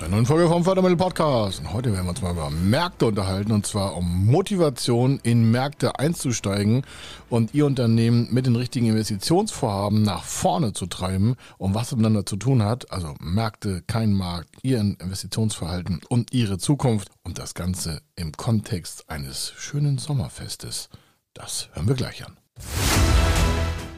einer neuen Folge vom Fördermittel Podcast. Und heute werden wir uns mal über Märkte unterhalten und zwar um Motivation in Märkte einzusteigen und Ihr Unternehmen mit den richtigen Investitionsvorhaben nach vorne zu treiben und was miteinander zu tun hat. Also Märkte, kein Markt, Ihr Investitionsverhalten und Ihre Zukunft und das Ganze im Kontext eines schönen Sommerfestes. Das hören wir gleich an.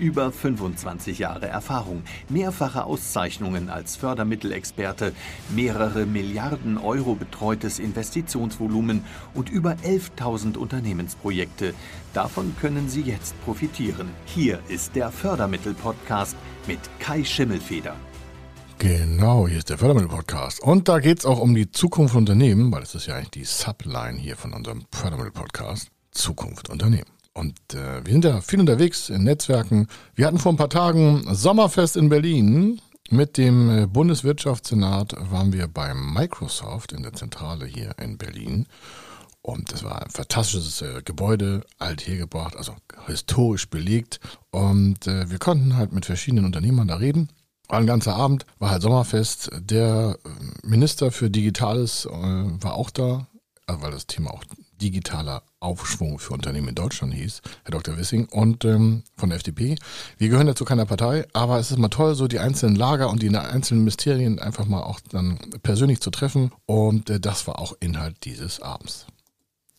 Über 25 Jahre Erfahrung, mehrfache Auszeichnungen als Fördermittelexperte, mehrere Milliarden Euro betreutes Investitionsvolumen und über 11.000 Unternehmensprojekte. Davon können Sie jetzt profitieren. Hier ist der Fördermittel-Podcast mit Kai Schimmelfeder. Genau, hier ist der Fördermittel-Podcast. Und da geht es auch um die Zukunft Unternehmen, weil das ist ja eigentlich die Subline hier von unserem Fördermittel-Podcast. Zukunft Unternehmen. Und äh, wir sind ja viel unterwegs in Netzwerken. Wir hatten vor ein paar Tagen Sommerfest in Berlin. Mit dem äh, Bundeswirtschaftssenat waren wir beim Microsoft in der Zentrale hier in Berlin. Und das war ein fantastisches äh, Gebäude, alt hergebracht, also historisch belegt. Und äh, wir konnten halt mit verschiedenen Unternehmern da reden. War ein ganzer Abend, war halt Sommerfest. Der äh, Minister für Digitales äh, war auch da, also weil das Thema auch digitaler Aufschwung für Unternehmen in Deutschland hieß, Herr Dr. Wissing, und ähm, von der FDP. Wir gehören ja zu keiner Partei, aber es ist mal toll, so die einzelnen Lager und die einzelnen Ministerien einfach mal auch dann persönlich zu treffen. Und äh, das war auch Inhalt dieses Abends.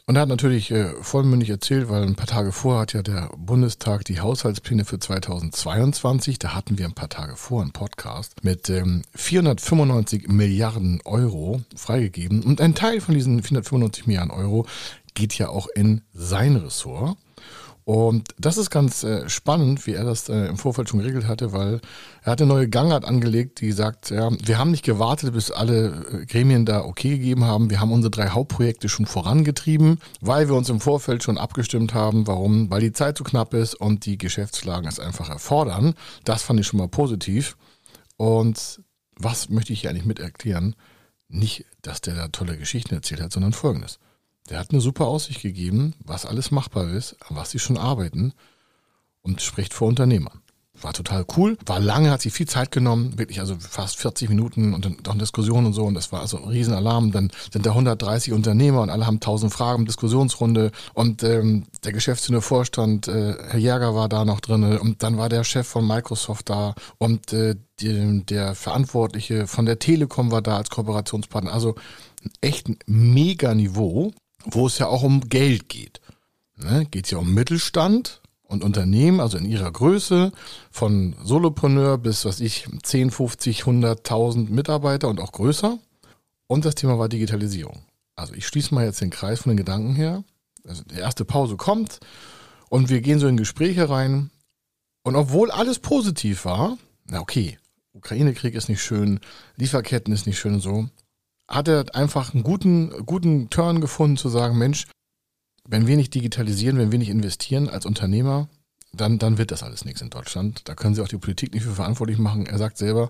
Und er hat natürlich äh, vollmündig erzählt, weil ein paar Tage vorher hat ja der Bundestag die Haushaltspläne für 2022, da hatten wir ein paar Tage vor einen Podcast, mit ähm, 495 Milliarden Euro freigegeben. Und ein Teil von diesen 495 Milliarden Euro geht ja auch in sein Ressort. Und das ist ganz äh, spannend, wie er das äh, im Vorfeld schon geregelt hatte, weil er hat eine neue Gangart angelegt, die sagt, ja, wir haben nicht gewartet, bis alle äh, Gremien da okay gegeben haben. Wir haben unsere drei Hauptprojekte schon vorangetrieben, weil wir uns im Vorfeld schon abgestimmt haben. Warum? Weil die Zeit zu knapp ist und die Geschäftslagen es einfach erfordern. Das fand ich schon mal positiv. Und was möchte ich hier eigentlich mit erklären? Nicht, dass der da tolle Geschichten erzählt hat, sondern folgendes. Der hat eine super Aussicht gegeben, was alles machbar ist, an was sie schon arbeiten und spricht vor Unternehmern. War total cool, war lange, hat sich viel Zeit genommen, wirklich also fast 40 Minuten und dann noch Diskussion und so und das war also ein Riesenalarm. Dann sind da 130 Unternehmer und alle haben 1000 Fragen, Diskussionsrunde und ähm, der geschäftsführende Vorstand, äh, Herr Jäger war da noch drin und dann war der Chef von Microsoft da und äh, die, der Verantwortliche von der Telekom war da als Kooperationspartner. Also echt ein Mega-Niveau wo es ja auch um Geld geht. Ne? Geht es ja um Mittelstand und Unternehmen, also in ihrer Größe, von Solopreneur bis, was ich, 10, 50, 100.000 Mitarbeiter und auch größer. Und das Thema war Digitalisierung. Also ich schließe mal jetzt den Kreis von den Gedanken her. Also die erste Pause kommt und wir gehen so in Gespräche rein. Und obwohl alles positiv war, na okay, Ukraine-Krieg ist nicht schön, Lieferketten ist nicht schön und so, hat er einfach einen guten, guten Turn gefunden zu sagen, Mensch, wenn wir nicht digitalisieren, wenn wir nicht investieren als Unternehmer, dann, dann wird das alles nichts in Deutschland. Da können Sie auch die Politik nicht für verantwortlich machen. Er sagt selber,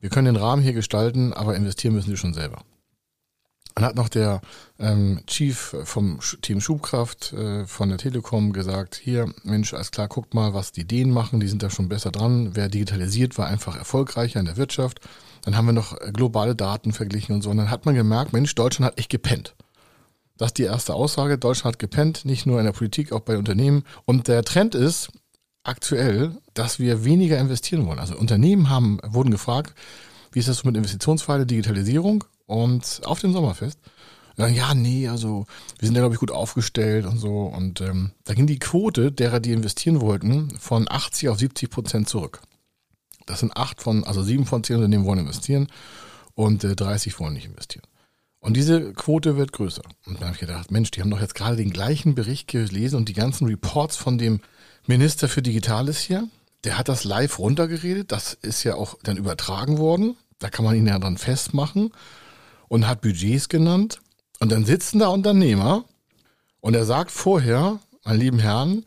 wir können den Rahmen hier gestalten, aber investieren müssen Sie schon selber. Dann hat noch der ähm, Chief vom Team Schubkraft äh, von der Telekom gesagt, hier, Mensch, alles klar, guckt mal, was die Dänen machen, die sind da schon besser dran. Wer digitalisiert, war einfach erfolgreicher in der Wirtschaft. Dann haben wir noch äh, globale Daten verglichen und so. Und dann hat man gemerkt, Mensch, Deutschland hat echt gepennt. Das ist die erste Aussage. Deutschland hat gepennt, nicht nur in der Politik, auch bei Unternehmen. Und der Trend ist aktuell, dass wir weniger investieren wollen. Also Unternehmen haben, wurden gefragt, wie ist das mit Investitionsverhalten, Digitalisierung und auf dem Sommerfest. Ja, nee, also wir sind ja, glaube ich, gut aufgestellt und so. Und ähm, da ging die Quote derer, die investieren wollten, von 80 auf 70 Prozent zurück. Das sind acht von, also sieben von zehn Unternehmen wollen investieren und äh, 30 wollen nicht investieren. Und diese Quote wird größer. Und dann habe ich gedacht, Mensch, die haben doch jetzt gerade den gleichen Bericht gelesen und die ganzen Reports von dem Minister für Digitales hier. Der hat das live runtergeredet. Das ist ja auch dann übertragen worden. Da kann man ihn ja dann festmachen und hat Budgets genannt. Und dann sitzen da Unternehmer und er sagt vorher, meine lieben Herren,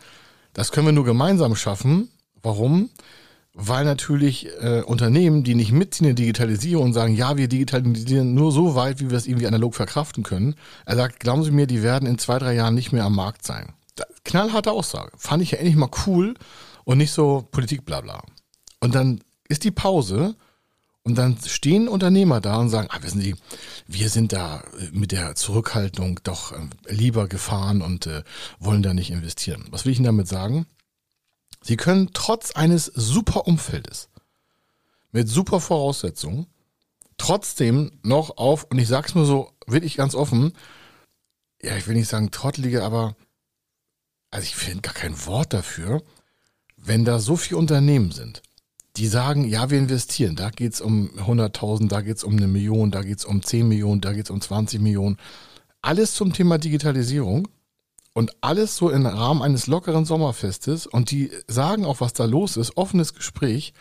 das können wir nur gemeinsam schaffen. Warum? Weil natürlich äh, Unternehmen, die nicht mitziehen in Digitalisierung und sagen, ja, wir digitalisieren nur so weit, wie wir es irgendwie analog verkraften können. Er sagt, glauben Sie mir, die werden in zwei, drei Jahren nicht mehr am Markt sein. Knallharte Aussage. Fand ich ja endlich mal cool und nicht so Politik blabla. Und dann ist die Pause und dann stehen Unternehmer da und sagen, ah, wissen Sie, wir sind da äh, mit der Zurückhaltung doch äh, lieber gefahren und äh, wollen da nicht investieren. Was will ich Ihnen damit sagen? Sie können trotz eines super Umfeldes mit super Voraussetzungen trotzdem noch auf, und ich sag's nur so wirklich ganz offen, ja, ich will nicht sagen trottelige, aber also ich finde gar kein Wort dafür, wenn da so viele Unternehmen sind, die sagen, ja, wir investieren, da geht's um 100.000, da geht's um eine Million, da geht's um 10 Millionen, da geht's um 20 Millionen. Alles zum Thema Digitalisierung und alles so im Rahmen eines lockeren Sommerfestes und die sagen auch, was da los ist, offenes Gespräch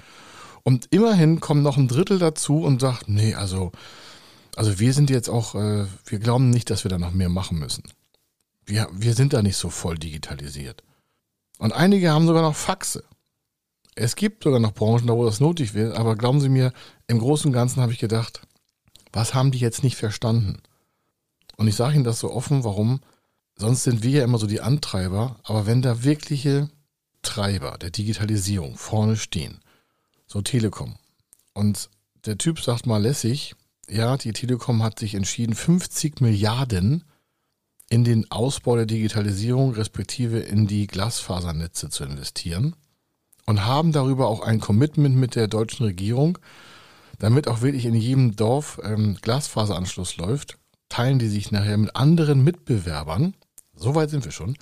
und immerhin kommt noch ein Drittel dazu und sagt, nee, also, also wir sind jetzt auch, äh, wir glauben nicht, dass wir da noch mehr machen müssen. Wir, wir sind da nicht so voll digitalisiert. Und einige haben sogar noch Faxe. Es gibt sogar noch Branchen, da wo das nötig wird, aber glauben Sie mir, im Großen und Ganzen habe ich gedacht, was haben die jetzt nicht verstanden? Und ich sage Ihnen das so offen, warum? Sonst sind wir ja immer so die Antreiber, aber wenn da wirkliche Treiber der Digitalisierung vorne stehen, so Telekom, und der Typ sagt mal lässig, ja, die Telekom hat sich entschieden, 50 Milliarden in den Ausbau der Digitalisierung respektive in die Glasfasernetze zu investieren und haben darüber auch ein Commitment mit der deutschen Regierung, damit auch wirklich in jedem Dorf ähm, Glasfaseranschluss läuft, teilen die sich nachher mit anderen Mitbewerbern, so weit sind wir schon,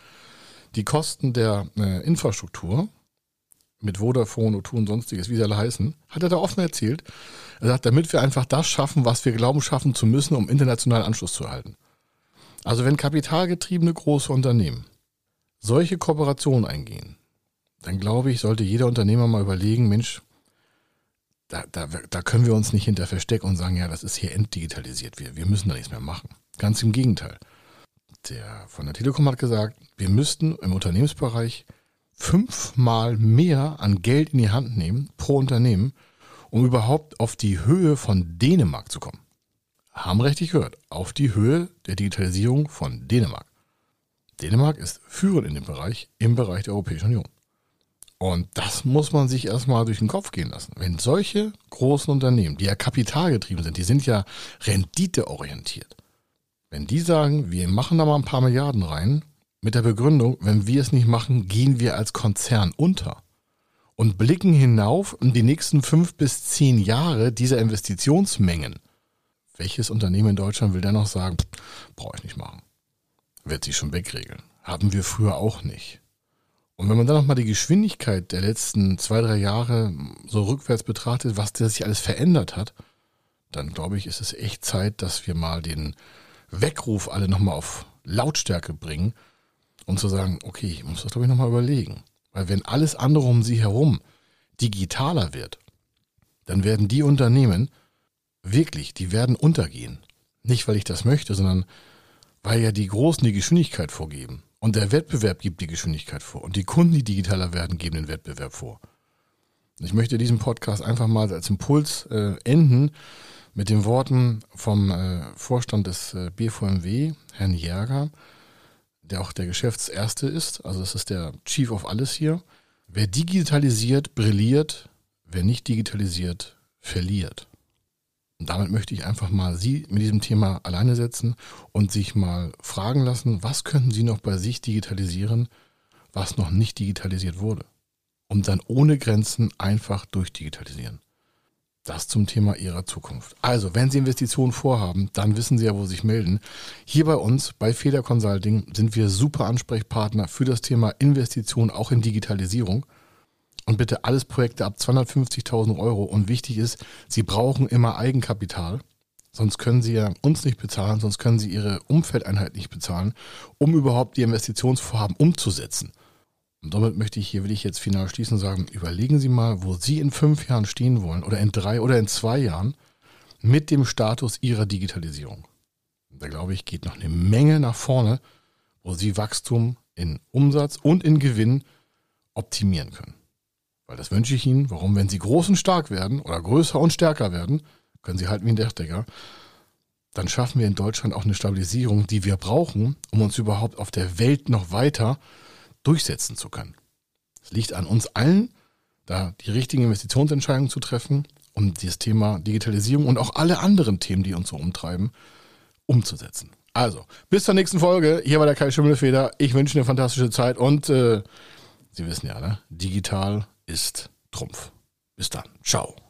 die Kosten der äh, Infrastruktur mit Vodafone, O2 und sonstiges, wie sie alle heißen, hat er da offen erzählt. Er sagt, damit wir einfach das schaffen, was wir glauben schaffen zu müssen, um internationalen Anschluss zu erhalten. Also wenn kapitalgetriebene große Unternehmen solche Kooperationen eingehen, dann glaube ich, sollte jeder Unternehmer mal überlegen, Mensch, da, da, da können wir uns nicht hinter verstecken und sagen, ja, das ist hier entdigitalisiert, wir, wir müssen da nichts mehr machen. Ganz im Gegenteil. Der von der Telekom hat gesagt, wir müssten im Unternehmensbereich fünfmal mehr an Geld in die Hand nehmen pro Unternehmen, um überhaupt auf die Höhe von Dänemark zu kommen. Haben richtig gehört, auf die Höhe der Digitalisierung von Dänemark. Dänemark ist führend in dem Bereich, im Bereich der Europäischen Union. Und das muss man sich erstmal durch den Kopf gehen lassen. Wenn solche großen Unternehmen, die ja kapitalgetrieben sind, die sind ja renditeorientiert, wenn die sagen, wir machen da mal ein paar Milliarden rein, mit der Begründung, wenn wir es nicht machen, gehen wir als Konzern unter und blicken hinauf in die nächsten fünf bis zehn Jahre dieser Investitionsmengen. Welches Unternehmen in Deutschland will dennoch sagen, brauche ich nicht machen? Wird sich schon wegregeln. Haben wir früher auch nicht. Und wenn man dann nochmal die Geschwindigkeit der letzten zwei, drei Jahre so rückwärts betrachtet, was sich alles verändert hat, dann glaube ich, ist es echt Zeit, dass wir mal den Weckruf alle nochmal auf Lautstärke bringen, um zu sagen, okay, ich muss das glaube ich nochmal überlegen. Weil wenn alles andere um sie herum digitaler wird, dann werden die Unternehmen wirklich, die werden untergehen. Nicht, weil ich das möchte, sondern weil ja die Großen die Geschwindigkeit vorgeben. Und der Wettbewerb gibt die Geschwindigkeit vor. Und die Kunden, die digitaler werden, geben den Wettbewerb vor. Ich möchte diesen Podcast einfach mal als Impuls äh, enden mit den Worten vom äh, Vorstand des äh, BVMW, Herrn Jäger, der auch der Geschäftserste ist. Also das ist der Chief of alles hier. Wer digitalisiert, brilliert. Wer nicht digitalisiert, verliert. Und damit möchte ich einfach mal Sie mit diesem Thema alleine setzen und sich mal fragen lassen, was könnten Sie noch bei sich digitalisieren, was noch nicht digitalisiert wurde. Und dann ohne Grenzen einfach durchdigitalisieren. Das zum Thema Ihrer Zukunft. Also, wenn Sie Investitionen vorhaben, dann wissen Sie ja, wo Sie sich melden. Hier bei uns, bei Feder Consulting, sind wir super Ansprechpartner für das Thema Investition auch in Digitalisierung. Und bitte alles Projekte ab 250.000 Euro. Und wichtig ist, Sie brauchen immer Eigenkapital. Sonst können Sie ja uns nicht bezahlen, sonst können Sie Ihre Umfeldeinheit nicht bezahlen, um überhaupt die Investitionsvorhaben umzusetzen. Und damit möchte ich hier, will ich jetzt final schließen und sagen, überlegen Sie mal, wo Sie in fünf Jahren stehen wollen oder in drei oder in zwei Jahren mit dem Status Ihrer Digitalisierung. Da glaube ich, geht noch eine Menge nach vorne, wo Sie Wachstum in Umsatz und in Gewinn optimieren können. Weil das wünsche ich Ihnen. Warum? Wenn Sie groß und stark werden oder größer und stärker werden, können Sie halten wie ein Dachdecker, dann schaffen wir in Deutschland auch eine Stabilisierung, die wir brauchen, um uns überhaupt auf der Welt noch weiter durchsetzen zu können. Es liegt an uns allen, da die richtigen Investitionsentscheidungen zu treffen, um dieses Thema Digitalisierung und auch alle anderen Themen, die uns so umtreiben, umzusetzen. Also, bis zur nächsten Folge. Hier war der Kai Schimmelfeder. Ich wünsche eine fantastische Zeit und äh, Sie wissen ja, ne? digital ist Trumpf. Bis dann. Ciao.